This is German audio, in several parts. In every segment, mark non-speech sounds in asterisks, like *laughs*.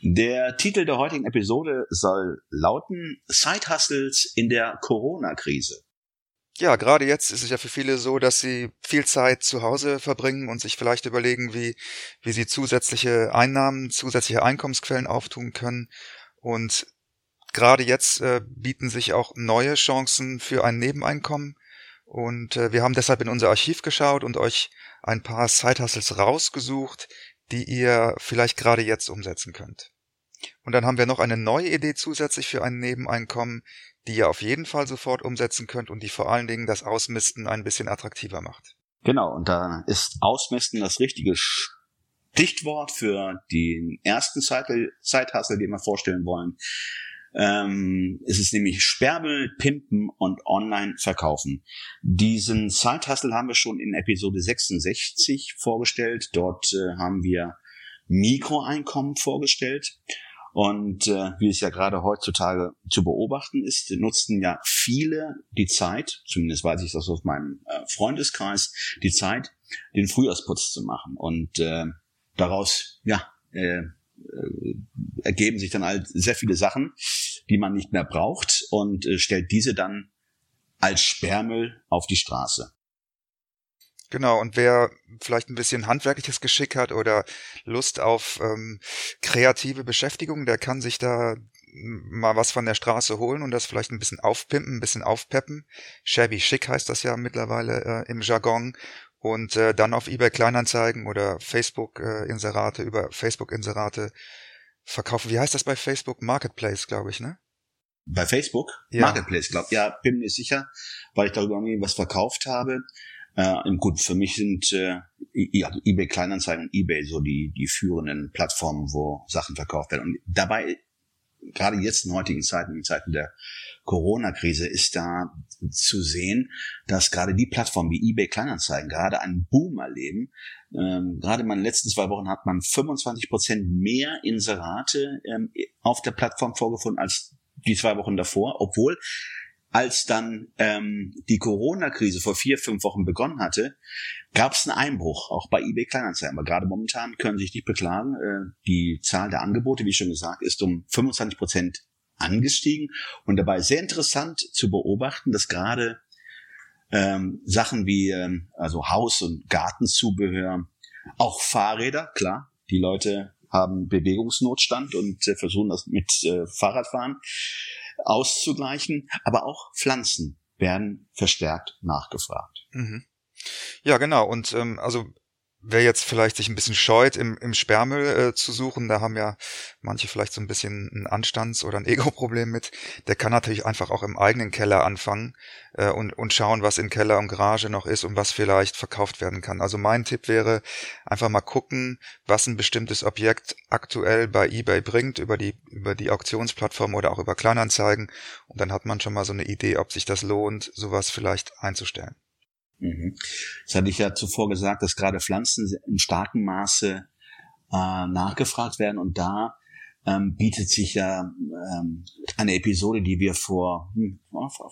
Der Titel der heutigen Episode soll lauten Side Hustles in der Corona-Krise. Ja, gerade jetzt ist es ja für viele so, dass sie viel Zeit zu Hause verbringen und sich vielleicht überlegen, wie, wie sie zusätzliche Einnahmen, zusätzliche Einkommensquellen auftun können. Und gerade jetzt äh, bieten sich auch neue Chancen für ein Nebeneinkommen. Und äh, wir haben deshalb in unser Archiv geschaut und euch ein paar Side Hustles rausgesucht, die ihr vielleicht gerade jetzt umsetzen könnt. Und dann haben wir noch eine neue Idee zusätzlich für ein Nebeneinkommen, die ihr auf jeden Fall sofort umsetzen könnt und die vor allen Dingen das Ausmisten ein bisschen attraktiver macht. Genau, und da ist Ausmisten das richtige Stichwort für den ersten Zeithustle, den wir vorstellen wollen. Ähm, es ist nämlich Sperrbel, Pimpen und Online verkaufen. Diesen Zeithustle haben wir schon in Episode 66 vorgestellt. Dort äh, haben wir Mikroeinkommen vorgestellt. Und äh, wie es ja gerade heutzutage zu beobachten ist, nutzten ja viele die Zeit, zumindest weiß ich das aus meinem äh, Freundeskreis, die Zeit, den Frühjahrsputz zu machen. Und äh, daraus, ja, äh, äh, ergeben sich dann halt sehr viele Sachen, die man nicht mehr braucht und äh, stellt diese dann als Sperrmüll auf die Straße. Genau, und wer vielleicht ein bisschen handwerkliches Geschick hat oder Lust auf ähm, kreative Beschäftigung, der kann sich da mal was von der Straße holen und das vielleicht ein bisschen aufpimpen, ein bisschen aufpeppen. Shabby Chic heißt das ja mittlerweile äh, im Jargon. Und äh, dann auf eBay Kleinanzeigen oder Facebook äh, über Facebook Inserate verkaufen. Wie heißt das bei Facebook? Marketplace, glaube ich, ne? Bei Facebook? Ja. Marketplace, glaube ich. Ja, bin mir sicher, weil ich darüber irgendwie was verkauft habe. Äh, gut, für mich sind äh, ja, eBay Kleinanzeigen und eBay so die, die führenden Plattformen, wo Sachen verkauft werden. Und dabei, gerade jetzt in heutigen Zeiten, in Zeiten der Corona-Krise, ist da zu sehen, dass gerade die Plattformen wie eBay Kleinanzeigen gerade einen Boom erleben. Ähm, gerade in den letzten zwei Wochen hat man 25 Prozent mehr Inserate ähm, auf der Plattform vorgefunden als die zwei Wochen davor, obwohl als dann ähm, die Corona-Krise vor vier, fünf Wochen begonnen hatte, gab es einen Einbruch, auch bei eBay Kleinanzeigen. Aber gerade momentan können Sie sich nicht beklagen. Äh, die Zahl der Angebote, wie schon gesagt, ist um 25 Prozent angestiegen. Und dabei sehr interessant zu beobachten, dass gerade ähm, Sachen wie ähm, also Haus- und Gartenzubehör, auch Fahrräder, klar, die Leute haben Bewegungsnotstand und äh, versuchen das mit äh, Fahrradfahren auszugleichen, aber auch Pflanzen werden verstärkt nachgefragt. Mhm. Ja, genau. Und ähm, also wer jetzt vielleicht sich ein bisschen scheut, im, im Sperrmüll äh, zu suchen, da haben ja manche vielleicht so ein bisschen ein Anstands- oder ein Ego-Problem mit, der kann natürlich einfach auch im eigenen Keller anfangen äh, und, und schauen, was in Keller und Garage noch ist und was vielleicht verkauft werden kann. Also mein Tipp wäre, einfach mal gucken, was ein bestimmtes Objekt aktuell bei eBay bringt, über die, über die Auktionsplattform oder auch über Kleinanzeigen. Und dann hat man schon mal so eine Idee, ob sich das lohnt, sowas vielleicht einzustellen. Mhm. Das hatte ich ja zuvor gesagt, dass gerade Pflanzen in starkem Maße äh, nachgefragt werden und da ähm, bietet sich ja ähm, eine Episode, die wir vor hm,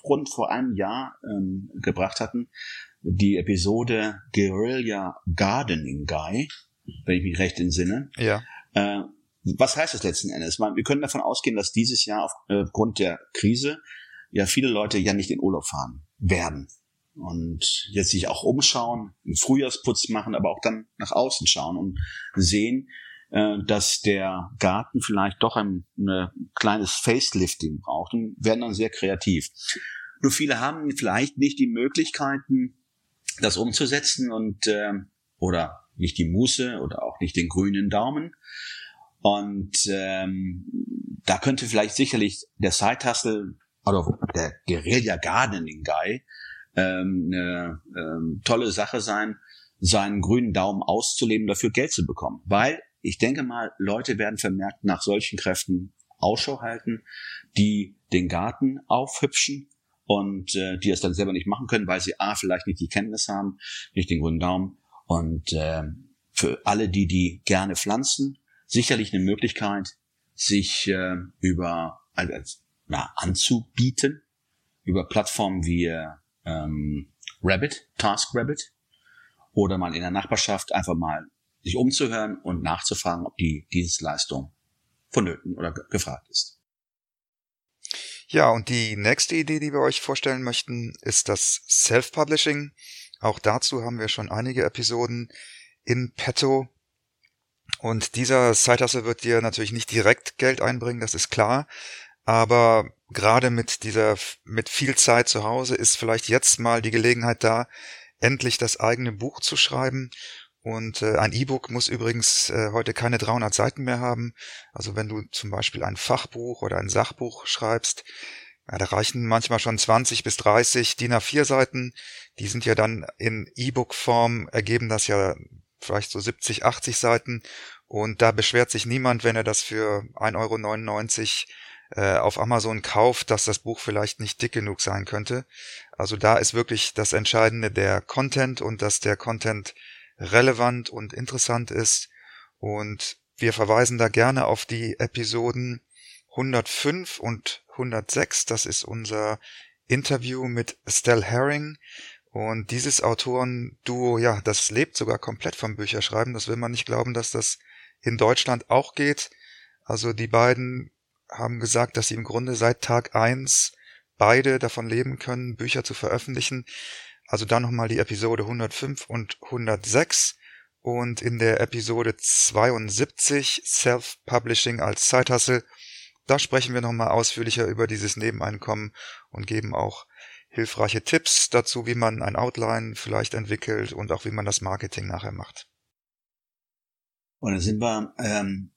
rund vor einem Jahr ähm, gebracht hatten, die Episode Guerilla Gardening Guy, wenn ich mich recht entsinne. Ja. Äh, was heißt das letzten Endes? Wir können davon ausgehen, dass dieses Jahr aufgrund der Krise ja viele Leute ja nicht in Urlaub fahren werden und jetzt sich auch umschauen, einen Frühjahrsputz machen, aber auch dann nach außen schauen und sehen, äh, dass der Garten vielleicht doch ein, ein kleines Facelifting braucht und werden dann sehr kreativ. Nur viele haben vielleicht nicht die Möglichkeiten, das umzusetzen und äh, oder nicht die Muße oder auch nicht den grünen Daumen. Und ähm, da könnte vielleicht sicherlich der Side-Hustle oder der Guerilla Gardening Guy ähm, eine ähm, tolle Sache sein, seinen grünen Daumen auszuleben, dafür Geld zu bekommen. Weil ich denke mal, Leute werden vermerkt nach solchen Kräften Ausschau halten, die den Garten aufhübschen und äh, die es dann selber nicht machen können, weil sie A, vielleicht nicht die Kenntnis haben, nicht den grünen Daumen. Und äh, für alle, die die gerne pflanzen, sicherlich eine Möglichkeit, sich äh, über also, na, anzubieten, über Plattformen wie ähm, Rabbit, Task Rabbit, oder mal in der Nachbarschaft einfach mal sich umzuhören und nachzufragen, ob die Dienstleistung vonnöten oder gefragt ist. Ja, und die nächste Idee, die wir euch vorstellen möchten, ist das Self-Publishing. Auch dazu haben wir schon einige Episoden in petto. Und dieser Zeithasse wird dir natürlich nicht direkt Geld einbringen, das ist klar. Aber gerade mit dieser, mit viel Zeit zu Hause ist vielleicht jetzt mal die Gelegenheit da, endlich das eigene Buch zu schreiben. Und äh, ein E-Book muss übrigens äh, heute keine 300 Seiten mehr haben. Also wenn du zum Beispiel ein Fachbuch oder ein Sachbuch schreibst, ja, da reichen manchmal schon 20 bis 30 DIN A4 Seiten. Die sind ja dann in E-Book-Form, ergeben das ja vielleicht so 70, 80 Seiten. Und da beschwert sich niemand, wenn er das für 1,99 Euro äh, auf Amazon kauft, dass das Buch vielleicht nicht dick genug sein könnte. Also da ist wirklich das Entscheidende der Content und dass der Content relevant und interessant ist. Und wir verweisen da gerne auf die Episoden 105 und 106. Das ist unser Interview mit Estelle Herring. Und dieses Autorenduo, ja, das lebt sogar komplett vom Bücherschreiben. Das will man nicht glauben, dass das in Deutschland auch geht. Also die beiden haben gesagt, dass sie im Grunde seit Tag eins beide davon leben können, Bücher zu veröffentlichen. Also dann nochmal die Episode 105 und 106 und in der Episode 72 Self-Publishing als Zeithassel, da sprechen wir nochmal ausführlicher über dieses Nebeneinkommen und geben auch hilfreiche Tipps dazu, wie man ein Outline vielleicht entwickelt und auch wie man das Marketing nachher macht. Und dann sind wir ähm,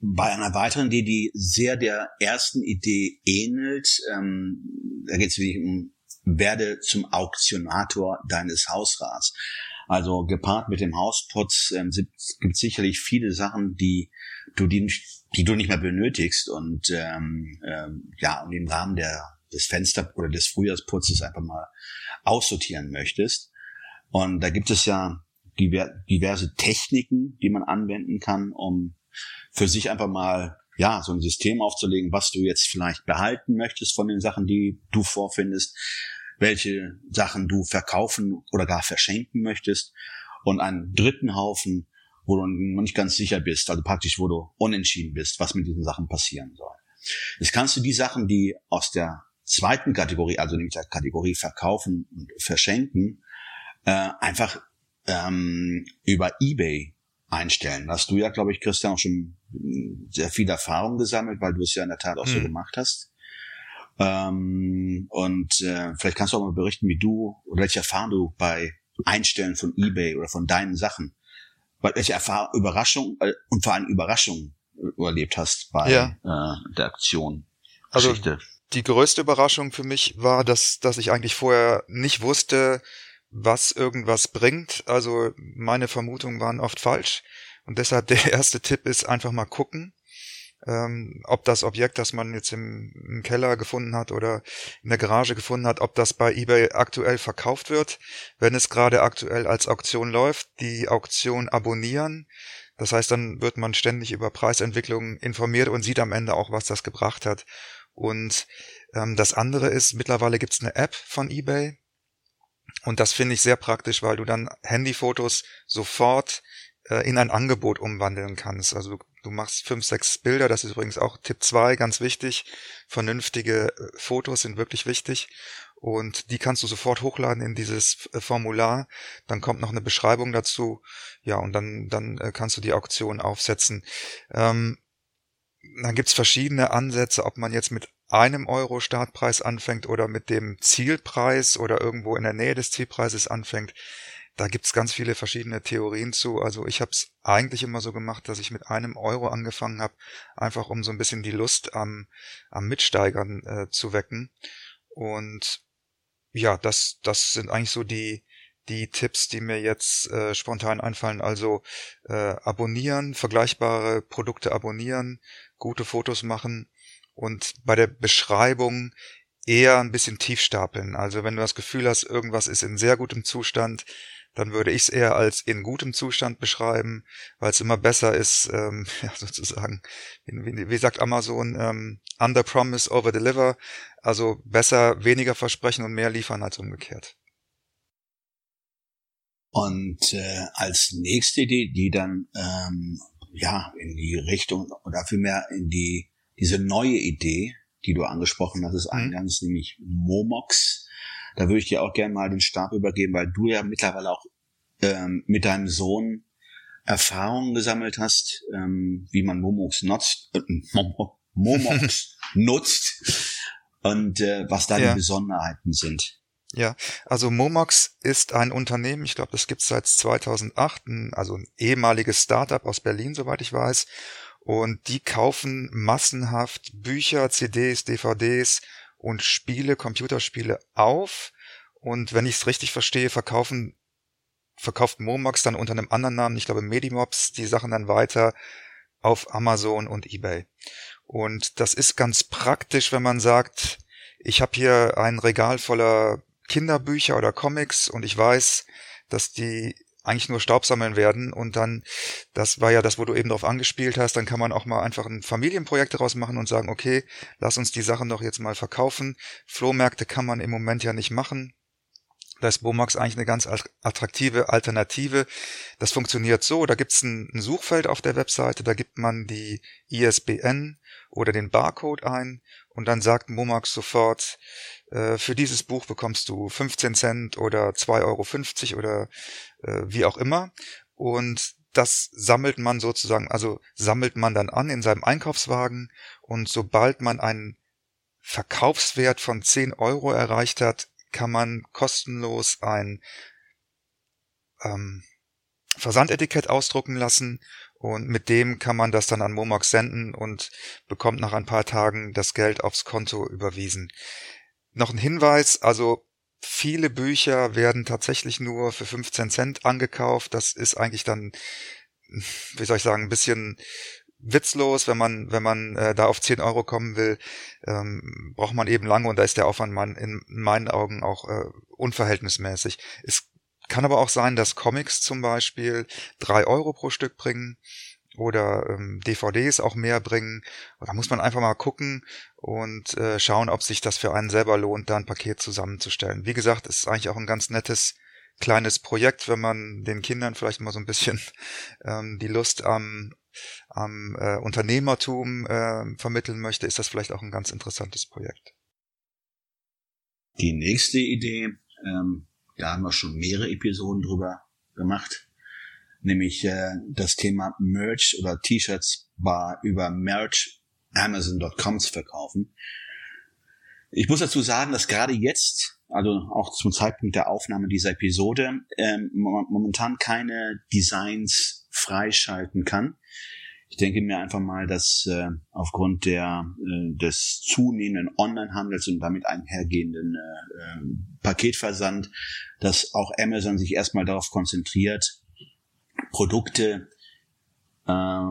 bei einer weiteren Idee, die sehr der ersten Idee ähnelt. Ähm, da geht es wirklich um werde zum Auktionator deines Hausrats. Also gepaart mit dem Hausputz ähm, gibt sicherlich viele Sachen, die du die, die du nicht mehr benötigst und ähm, ähm, ja und im Rahmen der des Fenster oder des Frühjahrsputzes einfach mal aussortieren möchtest. Und da gibt es ja diverse Techniken, die man anwenden kann, um für sich einfach mal ja, so ein System aufzulegen, was du jetzt vielleicht behalten möchtest von den Sachen, die du vorfindest, welche Sachen du verkaufen oder gar verschenken möchtest und einen dritten Haufen, wo du noch nicht ganz sicher bist, also praktisch, wo du unentschieden bist, was mit diesen Sachen passieren soll. Jetzt kannst du die Sachen, die aus der zweiten Kategorie, also nämlich der Kategorie verkaufen und verschenken, äh, einfach ähm, über eBay einstellen. hast du ja, glaube ich, Christian, auch schon sehr viel Erfahrung gesammelt, weil du es ja in der Tat auch hm. so gemacht hast. Ähm, und äh, vielleicht kannst du auch mal berichten, wie du oder welche Erfahrung du bei Einstellen von eBay oder von deinen Sachen, welche Erfahrung, Überraschung äh, und vor allem Überraschung überlebt hast bei ja. äh, der Aktion. Also die größte Überraschung für mich war, dass, dass ich eigentlich vorher nicht wusste, was irgendwas bringt. Also meine Vermutungen waren oft falsch. Und deshalb der *laughs* erste Tipp ist einfach mal gucken, ähm, ob das Objekt, das man jetzt im, im, Keller gefunden hat oder in der Garage gefunden hat, ob das bei eBay aktuell verkauft wird. Wenn es gerade aktuell als Auktion läuft, die Auktion abonnieren. Das heißt, dann wird man ständig über Preisentwicklungen informiert und sieht am Ende auch, was das gebracht hat. Und ähm, das andere ist, mittlerweile gibt's eine App von eBay, und das finde ich sehr praktisch, weil du dann Handyfotos sofort äh, in ein Angebot umwandeln kannst. Also du machst fünf, sechs Bilder, das ist übrigens auch Tipp zwei, ganz wichtig. Vernünftige äh, Fotos sind wirklich wichtig. Und die kannst du sofort hochladen in dieses äh, Formular. Dann kommt noch eine Beschreibung dazu. Ja, und dann, dann äh, kannst du die Auktion aufsetzen. Ähm, dann gibt's verschiedene Ansätze, ob man jetzt mit einem Euro Startpreis anfängt oder mit dem Zielpreis oder irgendwo in der Nähe des Zielpreises anfängt. Da gibt's ganz viele verschiedene Theorien zu. Also ich habe es eigentlich immer so gemacht, dass ich mit einem Euro angefangen habe, einfach um so ein bisschen die Lust am, am Mitsteigern äh, zu wecken. Und ja, das, das sind eigentlich so die, die Tipps, die mir jetzt äh, spontan einfallen. Also äh, abonnieren, vergleichbare Produkte abonnieren, gute Fotos machen und bei der Beschreibung eher ein bisschen tief stapeln. Also wenn du das Gefühl hast, irgendwas ist in sehr gutem Zustand, dann würde ich es eher als in gutem Zustand beschreiben, weil es immer besser ist, ähm, *laughs* ja, sozusagen, wie, wie sagt Amazon, ähm, under promise, over deliver, also besser weniger versprechen und mehr liefern als umgekehrt. Und äh, als nächste Idee, die dann ähm, ja in die Richtung oder vielmehr in die diese neue Idee, die du angesprochen hast, ist mhm. eingangs, nämlich Momox. Da würde ich dir auch gerne mal den Stab übergeben, weil du ja mittlerweile auch ähm, mit deinem Sohn Erfahrungen gesammelt hast, ähm, wie man Momox nutzt, äh, Momox *laughs* nutzt und äh, was da ja. die Besonderheiten sind. Ja, also Momox ist ein Unternehmen, ich glaube, das gibt's seit 2008, also ein ehemaliges Startup aus Berlin, soweit ich weiß. Und die kaufen massenhaft Bücher, CDs, DVDs und Spiele, Computerspiele auf. Und wenn ich es richtig verstehe, verkaufen, verkauft Momox dann unter einem anderen Namen, ich glaube Medimobs, die Sachen dann weiter auf Amazon und eBay. Und das ist ganz praktisch, wenn man sagt, ich habe hier ein Regal voller Kinderbücher oder Comics und ich weiß, dass die eigentlich nur Staub sammeln werden und dann, das war ja das, wo du eben drauf angespielt hast, dann kann man auch mal einfach ein Familienprojekt daraus machen und sagen, okay, lass uns die Sachen doch jetzt mal verkaufen. Flohmärkte kann man im Moment ja nicht machen. Da ist Bomax eigentlich eine ganz attraktive Alternative. Das funktioniert so, da gibt's ein, ein Suchfeld auf der Webseite, da gibt man die ISBN oder den Barcode ein und dann sagt Momax sofort, für dieses Buch bekommst du 15 Cent oder 2,50 Euro oder äh, wie auch immer. Und das sammelt man sozusagen, also sammelt man dann an in seinem Einkaufswagen und sobald man einen Verkaufswert von 10 Euro erreicht hat, kann man kostenlos ein ähm, Versandetikett ausdrucken lassen und mit dem kann man das dann an Momox senden und bekommt nach ein paar Tagen das Geld aufs Konto überwiesen. Noch ein Hinweis, also viele Bücher werden tatsächlich nur für 15 Cent angekauft. Das ist eigentlich dann, wie soll ich sagen, ein bisschen witzlos, wenn man, wenn man äh, da auf 10 Euro kommen will, ähm, braucht man eben lange und da ist der Aufwand man in meinen Augen auch äh, unverhältnismäßig. Es kann aber auch sein, dass Comics zum Beispiel drei Euro pro Stück bringen oder ähm, DVDs auch mehr bringen. Da muss man einfach mal gucken und äh, schauen, ob sich das für einen selber lohnt, da ein Paket zusammenzustellen. Wie gesagt, es ist eigentlich auch ein ganz nettes kleines Projekt, wenn man den Kindern vielleicht mal so ein bisschen *laughs* ähm, die Lust am, am äh, Unternehmertum äh, vermitteln möchte, ist das vielleicht auch ein ganz interessantes Projekt. Die nächste Idee, ähm, da haben wir schon mehrere Episoden drüber gemacht, nämlich äh, das Thema Merch oder T-Shirts war über Merch Amazon.com zu verkaufen. Ich muss dazu sagen, dass gerade jetzt, also auch zum Zeitpunkt der Aufnahme dieser Episode, ähm, momentan keine Designs freischalten kann. Ich denke mir einfach mal, dass äh, aufgrund der, äh, des zunehmenden Onlinehandels und damit einhergehenden äh, äh, Paketversand, dass auch Amazon sich erstmal darauf konzentriert, Produkte äh,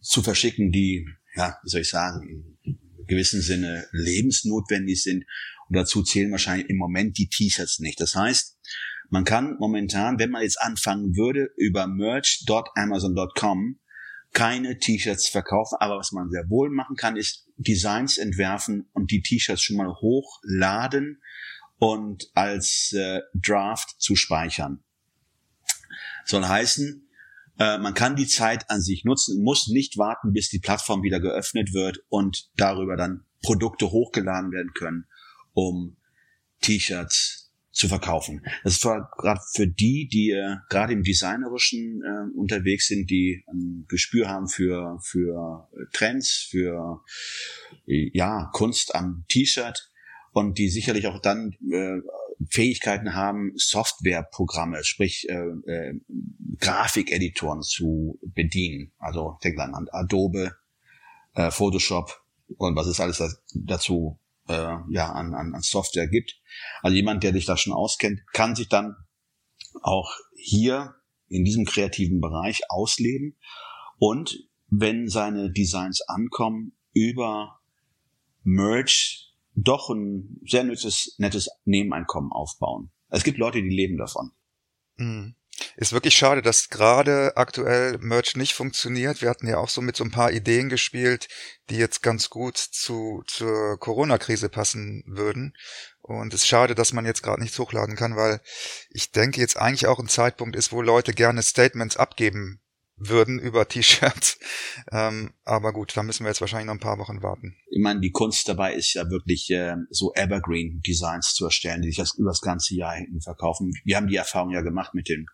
zu verschicken, die, ja, wie soll ich sagen, in gewissem Sinne lebensnotwendig sind. Und dazu zählen wahrscheinlich im Moment die T-Shirts nicht. Das heißt, man kann momentan, wenn man jetzt anfangen würde, über merch.amazon.com keine T-Shirts verkaufen, aber was man sehr wohl machen kann, ist Designs entwerfen und die T-Shirts schon mal hochladen und als äh, Draft zu speichern. Soll heißen, äh, man kann die Zeit an sich nutzen, muss nicht warten, bis die Plattform wieder geöffnet wird und darüber dann Produkte hochgeladen werden können, um T-Shirts zu verkaufen. Das ist gerade für die, die äh, gerade im Designerischen äh, unterwegs sind, die ein Gespür haben für, für Trends, für ja, Kunst am T-Shirt und die sicherlich auch dann äh, Fähigkeiten haben, Softwareprogramme, sprich äh, äh, Grafikeditoren zu bedienen. Also denkt an Adobe, äh, Photoshop und was es alles dazu äh, ja, an, an, an Software gibt. Also jemand, der sich da schon auskennt, kann sich dann auch hier in diesem kreativen Bereich ausleben und wenn seine Designs ankommen, über Merch doch ein sehr nettes, nettes Nebeneinkommen aufbauen. Es gibt Leute, die leben davon. Mhm. Ist wirklich schade, dass gerade aktuell Merch nicht funktioniert. Wir hatten ja auch so mit so ein paar Ideen gespielt, die jetzt ganz gut zu zur Corona-Krise passen würden. Und es ist schade, dass man jetzt gerade nichts hochladen kann, weil ich denke jetzt eigentlich auch ein Zeitpunkt ist, wo Leute gerne Statements abgeben würden über T-Shirts. Ähm, aber gut, da müssen wir jetzt wahrscheinlich noch ein paar Wochen warten. Ich meine, die Kunst dabei ist ja wirklich äh, so Evergreen Designs zu erstellen, die sich das über das ganze Jahr hinten verkaufen. Wir haben die Erfahrung ja gemacht mit dem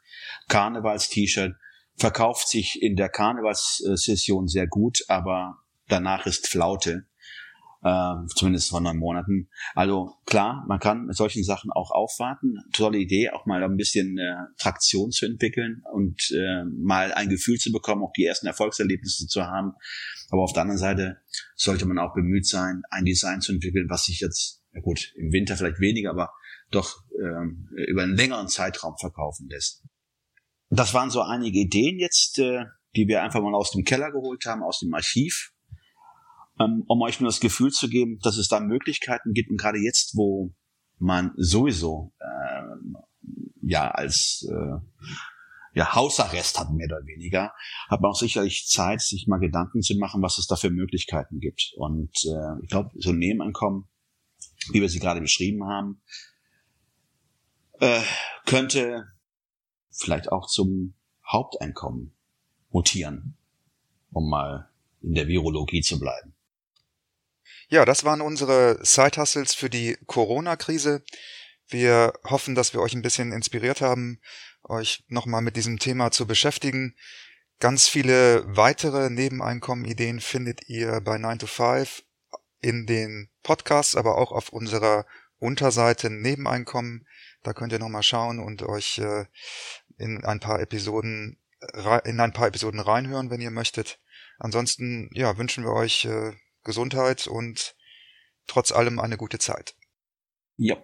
Karnevals-T-Shirt. Verkauft sich in der Karnevalssession sehr gut, aber danach ist Flaute äh, zumindest vor neun Monaten. Also klar, man kann mit solchen Sachen auch aufwarten. Tolle Idee, auch mal ein bisschen äh, Traktion zu entwickeln und äh, mal ein Gefühl zu bekommen, auch die ersten Erfolgserlebnisse zu haben. Aber auf der anderen Seite sollte man auch bemüht sein, ein Design zu entwickeln, was sich jetzt, ja gut, im Winter vielleicht weniger, aber doch ähm, über einen längeren Zeitraum verkaufen lässt. Das waren so einige Ideen jetzt, äh, die wir einfach mal aus dem Keller geholt haben, aus dem Archiv ähm, um euch nur das Gefühl zu geben, dass es da Möglichkeiten gibt und gerade jetzt, wo man sowieso äh, ja als äh, ja, Hausarrest hat, mehr oder weniger, hat man auch sicherlich Zeit, sich mal Gedanken zu machen, was es da für Möglichkeiten gibt. Und äh, ich glaube, so ein Nebeneinkommen, wie wir sie gerade beschrieben haben, äh, könnte vielleicht auch zum Haupteinkommen mutieren, um mal in der Virologie zu bleiben. Ja, das waren unsere Side-Hustles für die Corona-Krise. Wir hoffen, dass wir euch ein bisschen inspiriert haben, euch nochmal mit diesem Thema zu beschäftigen. Ganz viele weitere Nebeneinkommen-Ideen findet ihr bei 9 to 5 in den Podcasts, aber auch auf unserer Unterseite Nebeneinkommen. Da könnt ihr nochmal schauen und euch äh, in ein paar Episoden in ein paar Episoden reinhören, wenn ihr möchtet. Ansonsten ja, wünschen wir euch äh, Gesundheit und trotz allem eine gute Zeit. Ja,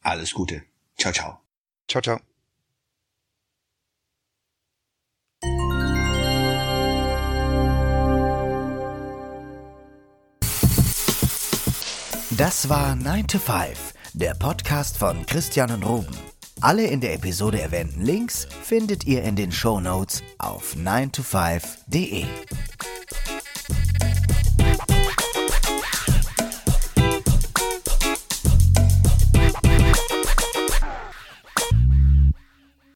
alles Gute. Ciao, ciao. Ciao, ciao. Das war 9 to 5, der Podcast von Christian und Ruben. Alle in der Episode erwähnten Links findet ihr in den Show Notes auf 9to5.de.